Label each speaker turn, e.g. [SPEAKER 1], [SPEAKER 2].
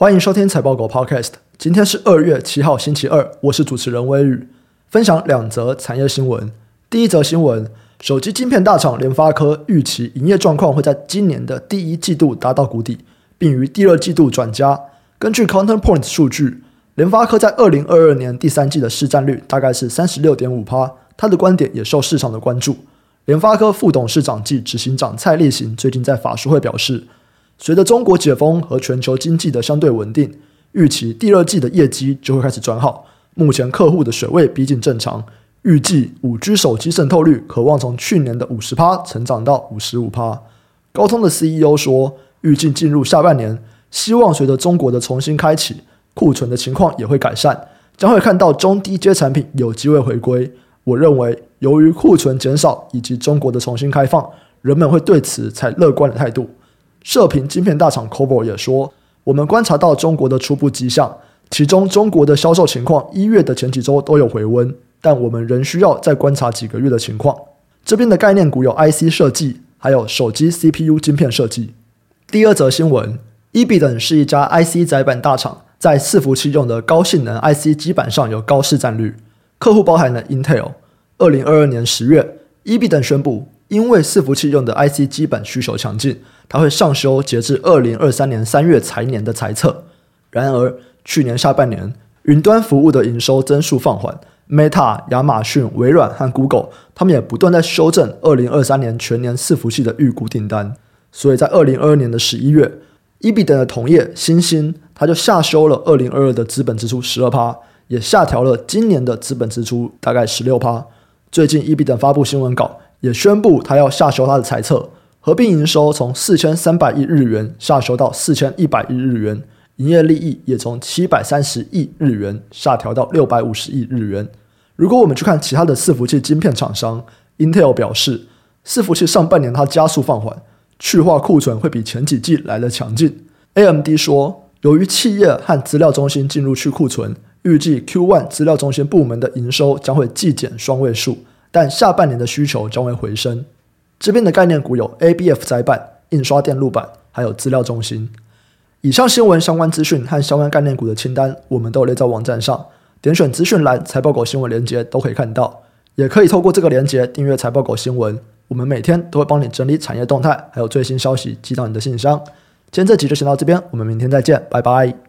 [SPEAKER 1] 欢迎收听财报狗 Podcast。今天是二月七号，星期二，我是主持人威宇，分享两则产业新闻。第一则新闻，手机晶片大厂联发科预期营业状况会在今年的第一季度达到谷底，并于第二季度转佳。根据 Counterpoint 数据，联发科在二零二二年第三季的市占率大概是三十六点五趴。他的观点也受市场的关注。联发科副董事长暨执行长蔡力行最近在法说会表示，随着中国解封和全球经济的相对稳定。预期第二季的业绩就会开始转好。目前客户的水位逼近正常，预计五 G 手机渗透率可望从去年的五十趴成长到五十五趴。高通的 CEO 说，预计进入下半年，希望随着中国的重新开启，库存的情况也会改善，将会看到中低阶产品有机会回归。我认为，由于库存减少以及中国的重新开放，人们会对此采乐观的态度。射频晶片大厂 Qorvo 也说。我们观察到中国的初步迹象，其中中国的销售情况一月的前几周都有回温，但我们仍需要再观察几个月的情况。这边的概念股有 IC 设计，还有手机 CPU 晶片设计。第二则新闻 e b i d e n 是一家 IC 载板大厂，在伺服器用的高性能 IC 基板上有高市占率，客户包含了 Intel。二零二二年十月 e b i d e n 宣布。因为伺服器用的 IC 基板需求强劲，它会上修截至二零二三年三月财年的财测。然而，去年下半年云端服务的营收增速放缓，Meta、亚马逊、微软和 Google 他们也不断在修正二零二三年全年伺服器的预估订单。所以在二零二二年的十一月 e b i 的同业欣兴，它就下修了二零二二的资本支出十二趴，也下调了今年的资本支出大概十六趴。最近 e b i 发布新闻稿。也宣布，他要下修他的财测，合并营收从四千三百亿日元下修到四千一百亿日元，营业利益也从七百三十亿日元下调到六百五十亿日元。如果我们去看其他的伺服器晶片厂商，Intel 表示，伺服器上半年它加速放缓，去化库存会比前几季来得强劲。AMD 说，由于企业和资料中心进入去库存，预计 Q1 资料中心部门的营收将会季减双位数。但下半年的需求将会回升。这边的概念股有 ABF 载板、印刷电路板，还有资料中心。以上新闻相关资讯和相关概念股的清单，我们都有列在网站上，点选资讯栏财报狗新闻连接都可以看到。也可以透过这个连接订阅财报狗新闻，我们每天都会帮你整理产业动态，还有最新消息寄到你的信箱。今天这集就先到这边，我们明天再见，拜拜。